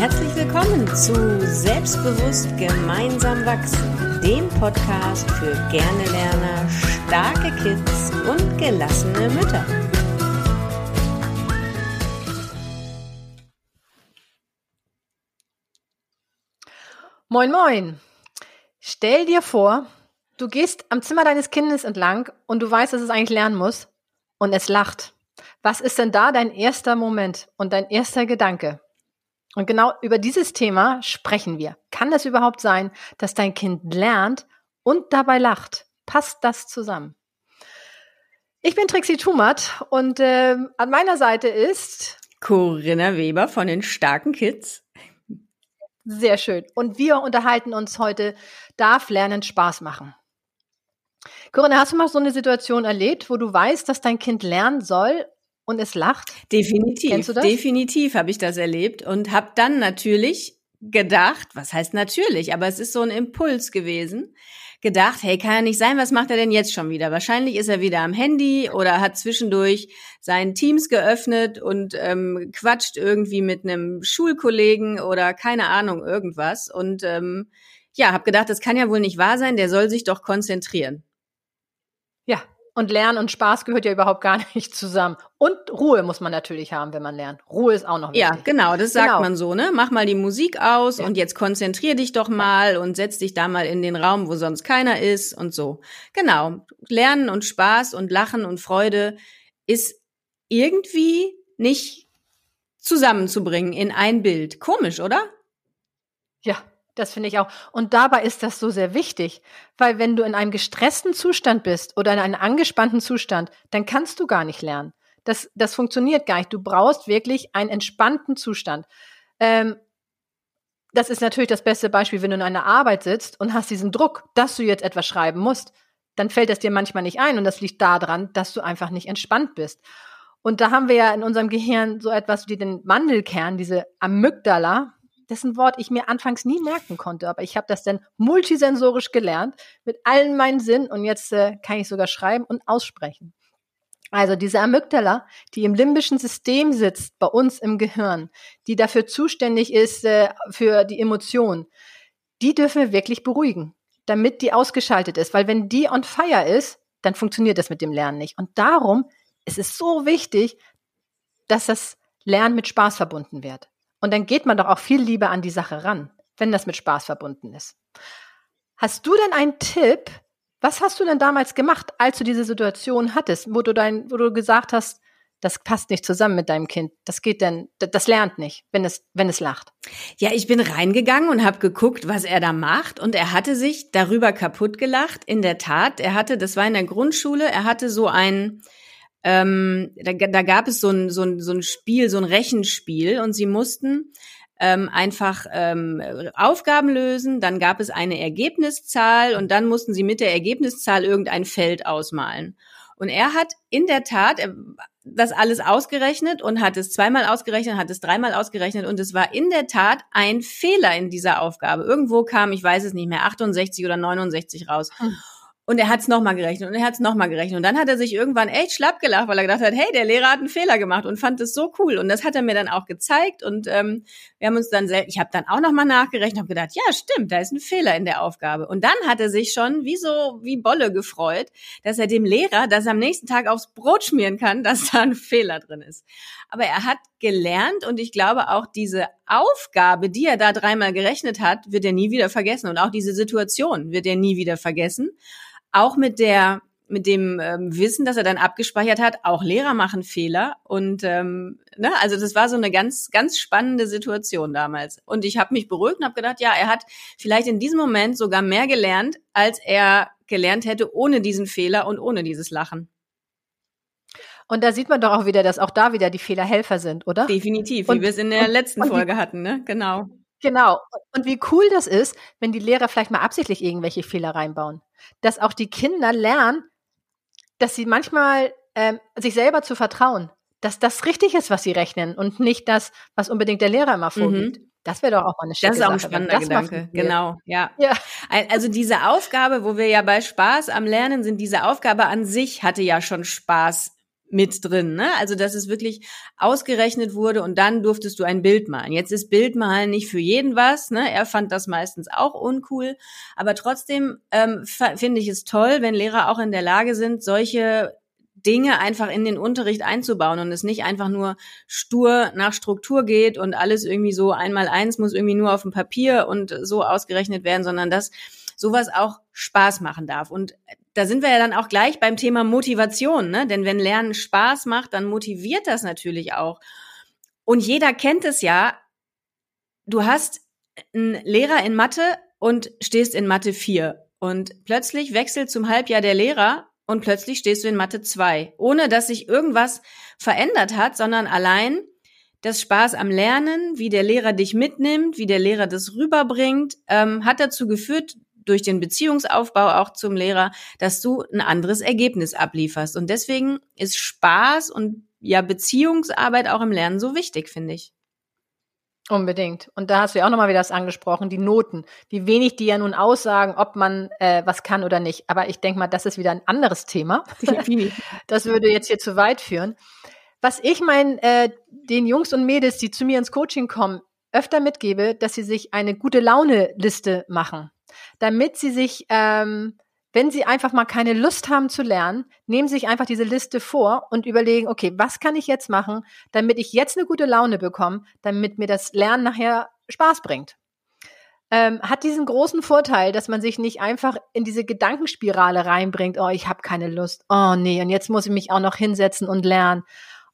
Herzlich willkommen zu Selbstbewusst gemeinsam wachsen, dem Podcast für gerne Lerner, starke Kids und gelassene Mütter. Moin, moin. Stell dir vor, du gehst am Zimmer deines Kindes entlang und du weißt, dass es eigentlich lernen muss und es lacht. Was ist denn da dein erster Moment und dein erster Gedanke? Und genau über dieses Thema sprechen wir. Kann es überhaupt sein, dass dein Kind lernt und dabei lacht? Passt das zusammen? Ich bin Trixie Tumat und äh, an meiner Seite ist Corinna Weber von den starken Kids. Sehr schön. Und wir unterhalten uns heute, darf Lernen Spaß machen? Corinna, hast du mal so eine Situation erlebt, wo du weißt, dass dein Kind lernen soll und es lacht? Definitiv. Kennst du das? Definitiv habe ich das erlebt und habe dann natürlich gedacht, was heißt natürlich, aber es ist so ein Impuls gewesen, gedacht, hey, kann ja nicht sein, was macht er denn jetzt schon wieder? Wahrscheinlich ist er wieder am Handy oder hat zwischendurch seinen Teams geöffnet und ähm, quatscht irgendwie mit einem Schulkollegen oder keine Ahnung, irgendwas. Und ähm, ja, habe gedacht, das kann ja wohl nicht wahr sein, der soll sich doch konzentrieren. Ja, und Lernen und Spaß gehört ja überhaupt gar nicht zusammen. Und Ruhe muss man natürlich haben, wenn man lernt. Ruhe ist auch noch wichtig. Ja, genau, das sagt genau. man so, ne? Mach mal die Musik aus ja. und jetzt konzentrier dich doch mal und setz dich da mal in den Raum, wo sonst keiner ist und so. Genau. Lernen und Spaß und Lachen und Freude ist irgendwie nicht zusammenzubringen in ein Bild. Komisch, oder? Ja, das finde ich auch. Und dabei ist das so sehr wichtig, weil wenn du in einem gestressten Zustand bist oder in einem angespannten Zustand, dann kannst du gar nicht lernen. Das, das funktioniert gar nicht. Du brauchst wirklich einen entspannten Zustand. Ähm, das ist natürlich das beste Beispiel, wenn du in einer Arbeit sitzt und hast diesen Druck, dass du jetzt etwas schreiben musst, dann fällt das dir manchmal nicht ein und das liegt daran, dass du einfach nicht entspannt bist. Und da haben wir ja in unserem Gehirn so etwas wie den Mandelkern, diese Amygdala, dessen Wort ich mir anfangs nie merken konnte, aber ich habe das dann multisensorisch gelernt mit allen meinen Sinnen und jetzt äh, kann ich sogar schreiben und aussprechen. Also diese Amygdala, die im limbischen System sitzt, bei uns im Gehirn, die dafür zuständig ist äh, für die Emotionen, die dürfen wir wirklich beruhigen, damit die ausgeschaltet ist. Weil wenn die on fire ist, dann funktioniert das mit dem Lernen nicht. Und darum ist es so wichtig, dass das Lernen mit Spaß verbunden wird. Und dann geht man doch auch viel lieber an die Sache ran, wenn das mit Spaß verbunden ist. Hast du denn einen Tipp? Was hast du denn damals gemacht, als du diese Situation hattest, wo du dein, wo du gesagt hast, das passt nicht zusammen mit deinem Kind. Das geht denn, das lernt nicht, wenn es, wenn es lacht. Ja, ich bin reingegangen und habe geguckt, was er da macht. Und er hatte sich darüber kaputt gelacht. In der Tat, er hatte, das war in der Grundschule, er hatte so ein, ähm, da, da gab es so ein, so, ein, so ein Spiel, so ein Rechenspiel und sie mussten ähm, einfach ähm, Aufgaben lösen, dann gab es eine Ergebniszahl und dann mussten sie mit der Ergebniszahl irgendein Feld ausmalen. Und er hat in der Tat das alles ausgerechnet und hat es zweimal ausgerechnet, hat es dreimal ausgerechnet und es war in der Tat ein Fehler in dieser Aufgabe. Irgendwo kam, ich weiß es nicht mehr, 68 oder 69 raus. Hm. Und er hat es nochmal gerechnet und er hat es nochmal gerechnet. Und dann hat er sich irgendwann echt schlapp gelacht, weil er gedacht hat, hey, der Lehrer hat einen Fehler gemacht und fand es so cool. Und das hat er mir dann auch gezeigt. Und ähm, wir haben uns dann, ich habe dann auch nochmal nachgerechnet und gedacht, ja, stimmt, da ist ein Fehler in der Aufgabe. Und dann hat er sich schon wie so, wie Bolle gefreut, dass er dem Lehrer das am nächsten Tag aufs Brot schmieren kann, dass da ein Fehler drin ist. Aber er hat gelernt und ich glaube auch diese Aufgabe, die er da dreimal gerechnet hat, wird er nie wieder vergessen. Und auch diese Situation wird er nie wieder vergessen auch mit der mit dem ähm, Wissen, dass er dann abgespeichert hat, auch Lehrer machen Fehler und ähm, ne, also das war so eine ganz ganz spannende Situation damals und ich habe mich beruhigt und habe gedacht, ja, er hat vielleicht in diesem Moment sogar mehr gelernt, als er gelernt hätte ohne diesen Fehler und ohne dieses Lachen. Und da sieht man doch auch wieder, dass auch da wieder die Fehler Helfer sind, oder? Definitiv, wie wir es in der letzten Folge hatten, ne? Genau. Genau. Und wie cool das ist, wenn die Lehrer vielleicht mal absichtlich irgendwelche Fehler reinbauen. Dass auch die Kinder lernen, dass sie manchmal ähm, sich selber zu vertrauen. Dass das richtig ist, was sie rechnen und nicht das, was unbedingt der Lehrer immer vorgibt. Mhm. Das wäre doch auch mal eine schöne Das ist auch ein spannender Gedanke, genau, ja. ja. Also diese Aufgabe, wo wir ja bei Spaß am Lernen sind, diese Aufgabe an sich hatte ja schon Spaß mit drin, ne? Also dass es wirklich ausgerechnet wurde und dann durftest du ein Bild malen. Jetzt ist Bildmalen nicht für jeden was, ne? Er fand das meistens auch uncool, aber trotzdem ähm, finde ich es toll, wenn Lehrer auch in der Lage sind, solche Dinge einfach in den Unterricht einzubauen und es nicht einfach nur stur nach Struktur geht und alles irgendwie so einmal eins muss irgendwie nur auf dem Papier und so ausgerechnet werden, sondern dass sowas auch Spaß machen darf. Und da sind wir ja dann auch gleich beim Thema Motivation, ne? Denn wenn Lernen Spaß macht, dann motiviert das natürlich auch. Und jeder kennt es ja. Du hast einen Lehrer in Mathe und stehst in Mathe 4 und plötzlich wechselt zum Halbjahr der Lehrer und plötzlich stehst du in Mathe 2, ohne dass sich irgendwas verändert hat, sondern allein das Spaß am Lernen, wie der Lehrer dich mitnimmt, wie der Lehrer das rüberbringt, ähm, hat dazu geführt, durch den Beziehungsaufbau auch zum Lehrer, dass du ein anderes Ergebnis ablieferst. Und deswegen ist Spaß und ja Beziehungsarbeit auch im Lernen so wichtig, finde ich. Unbedingt. Und da hast du ja auch nochmal wieder das angesprochen, die Noten, wie wenig die ja nun aussagen, ob man äh, was kann oder nicht. Aber ich denke mal, das ist wieder ein anderes Thema. das würde jetzt hier zu weit führen. Was ich meinen äh, den Jungs und Mädels, die zu mir ins Coaching kommen, öfter mitgebe, dass sie sich eine gute Laune-Liste machen damit sie sich, ähm, wenn sie einfach mal keine Lust haben zu lernen, nehmen sich einfach diese Liste vor und überlegen, okay, was kann ich jetzt machen, damit ich jetzt eine gute Laune bekomme, damit mir das Lernen nachher Spaß bringt. Ähm, hat diesen großen Vorteil, dass man sich nicht einfach in diese Gedankenspirale reinbringt, oh, ich habe keine Lust, oh nee, und jetzt muss ich mich auch noch hinsetzen und lernen.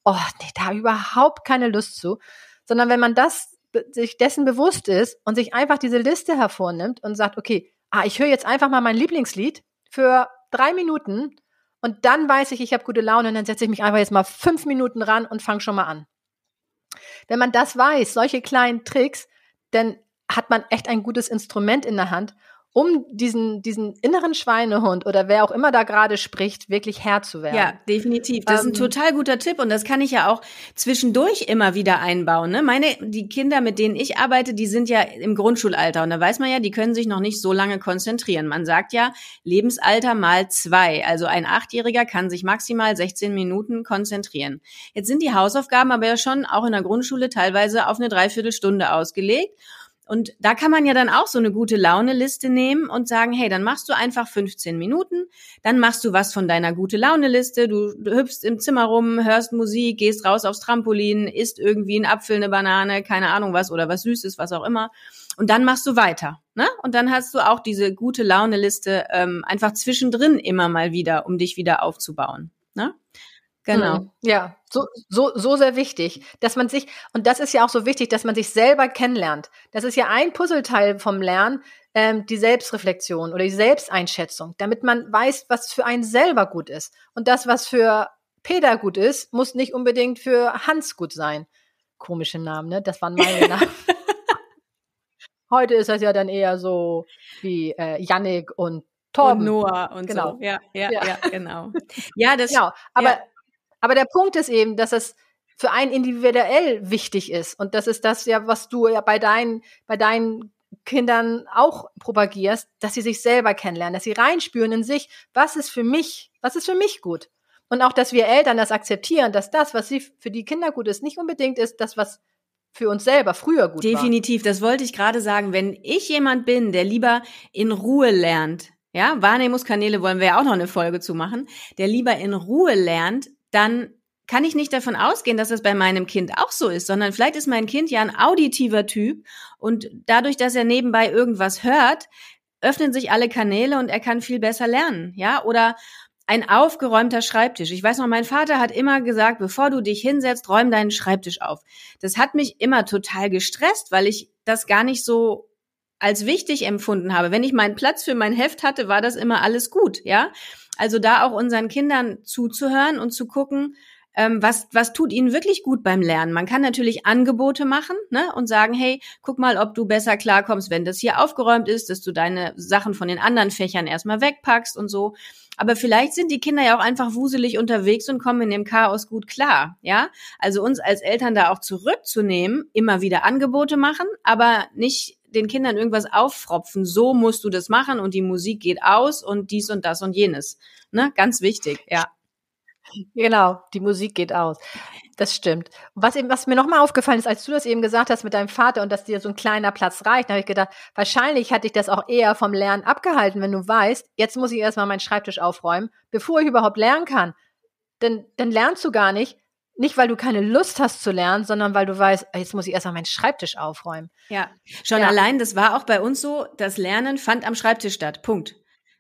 Oh, nee, da überhaupt keine Lust zu. Sondern wenn man das sich dessen bewusst ist und sich einfach diese Liste hervornimmt und sagt, okay, ah, ich höre jetzt einfach mal mein Lieblingslied für drei Minuten und dann weiß ich, ich habe gute Laune und dann setze ich mich einfach jetzt mal fünf Minuten ran und fange schon mal an. Wenn man das weiß, solche kleinen Tricks, dann hat man echt ein gutes Instrument in der Hand, um diesen, diesen inneren Schweinehund oder wer auch immer da gerade spricht, wirklich Herr zu werden. Ja, definitiv. Das ähm, ist ein ähm, total guter Tipp und das kann ich ja auch zwischendurch immer wieder einbauen. Ne? Meine, die Kinder, mit denen ich arbeite, die sind ja im Grundschulalter und da weiß man ja, die können sich noch nicht so lange konzentrieren. Man sagt ja Lebensalter mal zwei. Also ein Achtjähriger kann sich maximal 16 Minuten konzentrieren. Jetzt sind die Hausaufgaben aber ja schon auch in der Grundschule teilweise auf eine Dreiviertelstunde ausgelegt. Und da kann man ja dann auch so eine gute Laune-Liste nehmen und sagen, hey, dann machst du einfach 15 Minuten, dann machst du was von deiner gute Laune-Liste, du, hüpfst im Zimmer rum, hörst Musik, gehst raus aufs Trampolin, isst irgendwie einen Apfel, eine Banane, keine Ahnung was oder was Süßes, was auch immer. Und dann machst du weiter. Ne? Und dann hast du auch diese gute Laune-Liste ähm, einfach zwischendrin immer mal wieder, um dich wieder aufzubauen. Ne? Genau. Mhm. Ja, so, so, so sehr wichtig, dass man sich, und das ist ja auch so wichtig, dass man sich selber kennenlernt. Das ist ja ein Puzzleteil vom Lernen, ähm, die Selbstreflexion oder die Selbsteinschätzung, damit man weiß, was für einen selber gut ist. Und das, was für Peter gut ist, muss nicht unbedingt für Hans gut sein. Komische Namen, ne? Das waren meine Namen. Heute ist das ja dann eher so wie äh, Yannick und Torben. Und Noah und genau. so. Ja, ja, ja, ja genau. Ja, das. Genau. Aber ja. Aber der Punkt ist eben, dass es für einen individuell wichtig ist. Und das ist das ja, was du ja bei deinen, bei deinen Kindern auch propagierst, dass sie sich selber kennenlernen, dass sie reinspüren in sich, was ist für mich, was ist für mich gut. Und auch, dass wir Eltern das akzeptieren, dass das, was sie für die Kinder gut ist, nicht unbedingt ist das, was für uns selber früher gut Definitiv, war. Definitiv, das wollte ich gerade sagen. Wenn ich jemand bin, der lieber in Ruhe lernt, ja, Wahrnehmungskanäle wollen wir ja auch noch eine Folge zu machen, der lieber in Ruhe lernt, dann kann ich nicht davon ausgehen, dass das bei meinem Kind auch so ist, sondern vielleicht ist mein Kind ja ein auditiver Typ und dadurch, dass er nebenbei irgendwas hört, öffnen sich alle Kanäle und er kann viel besser lernen, ja? Oder ein aufgeräumter Schreibtisch. Ich weiß noch, mein Vater hat immer gesagt, bevor du dich hinsetzt, räum deinen Schreibtisch auf. Das hat mich immer total gestresst, weil ich das gar nicht so als wichtig empfunden habe. Wenn ich meinen Platz für mein Heft hatte, war das immer alles gut, ja? Also da auch unseren Kindern zuzuhören und zu gucken, ähm, was, was tut ihnen wirklich gut beim Lernen. Man kann natürlich Angebote machen ne, und sagen, hey, guck mal, ob du besser klarkommst, wenn das hier aufgeräumt ist, dass du deine Sachen von den anderen Fächern erstmal wegpackst und so. Aber vielleicht sind die Kinder ja auch einfach wuselig unterwegs und kommen in dem Chaos gut klar, ja? Also uns als Eltern da auch zurückzunehmen, immer wieder Angebote machen, aber nicht den Kindern irgendwas auffropfen. So musst du das machen und die Musik geht aus und dies und das und jenes. Ne? Ganz wichtig, ja. Genau, die Musik geht aus. Das stimmt. Was, eben, was mir nochmal aufgefallen ist, als du das eben gesagt hast mit deinem Vater und dass dir so ein kleiner Platz reicht, habe ich gedacht, wahrscheinlich hat dich das auch eher vom Lernen abgehalten, wenn du weißt, jetzt muss ich erstmal meinen Schreibtisch aufräumen, bevor ich überhaupt lernen kann. Denn dann lernst du gar nicht, nicht weil du keine Lust hast zu lernen, sondern weil du weißt, jetzt muss ich erstmal meinen Schreibtisch aufräumen. Ja, schon ja. allein, das war auch bei uns so, das Lernen fand am Schreibtisch statt. Punkt.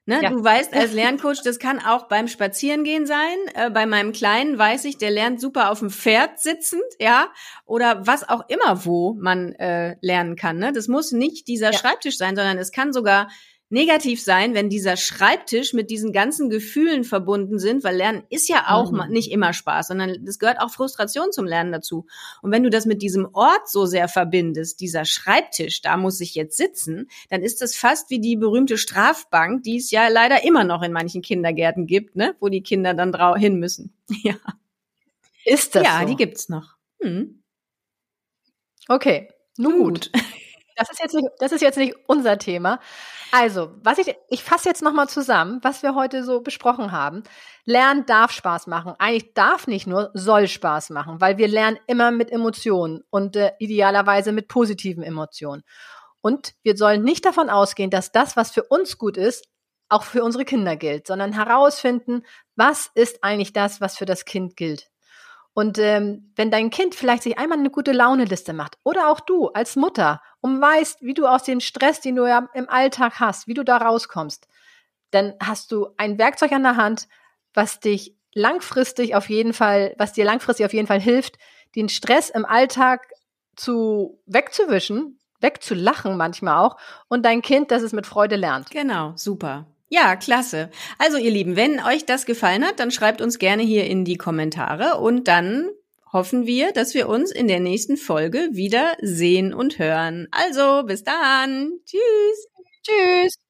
Ne? Ja. Du weißt als Lerncoach, das kann auch beim Spazierengehen sein. Äh, bei meinem Kleinen weiß ich, der lernt super auf dem Pferd sitzend, ja, oder was auch immer, wo man äh, lernen kann. Ne? Das muss nicht dieser ja. Schreibtisch sein, sondern es kann sogar negativ sein, wenn dieser Schreibtisch mit diesen ganzen Gefühlen verbunden sind, weil Lernen ist ja auch mhm. nicht immer Spaß, sondern es gehört auch Frustration zum Lernen dazu. Und wenn du das mit diesem Ort so sehr verbindest, dieser Schreibtisch, da muss ich jetzt sitzen, dann ist das fast wie die berühmte Strafbank, die es ja leider immer noch in manchen Kindergärten gibt, ne, wo die Kinder dann hin müssen. Ja. Ist das Ja, so? die gibt's noch. Hm. Okay, nun gut. gut. Das ist jetzt nicht, das ist jetzt nicht unser Thema. Also, was ich, ich fasse jetzt nochmal zusammen, was wir heute so besprochen haben. Lernen darf Spaß machen. Eigentlich darf nicht nur, soll Spaß machen, weil wir lernen immer mit Emotionen und äh, idealerweise mit positiven Emotionen. Und wir sollen nicht davon ausgehen, dass das, was für uns gut ist, auch für unsere Kinder gilt, sondern herausfinden, was ist eigentlich das, was für das Kind gilt. Und ähm, wenn dein Kind vielleicht sich einmal eine gute Launeliste macht oder auch du als Mutter und weißt, wie du aus dem Stress, den du ja im Alltag hast, wie du da rauskommst, dann hast du ein Werkzeug an der Hand, was dich langfristig auf jeden Fall, was dir langfristig auf jeden Fall hilft, den Stress im Alltag zu wegzuwischen, wegzulachen manchmal auch und dein Kind, dass es mit Freude lernt. Genau, super. Ja, klasse. Also ihr Lieben, wenn euch das gefallen hat, dann schreibt uns gerne hier in die Kommentare und dann hoffen wir, dass wir uns in der nächsten Folge wieder sehen und hören. Also, bis dann. Tschüss. Tschüss.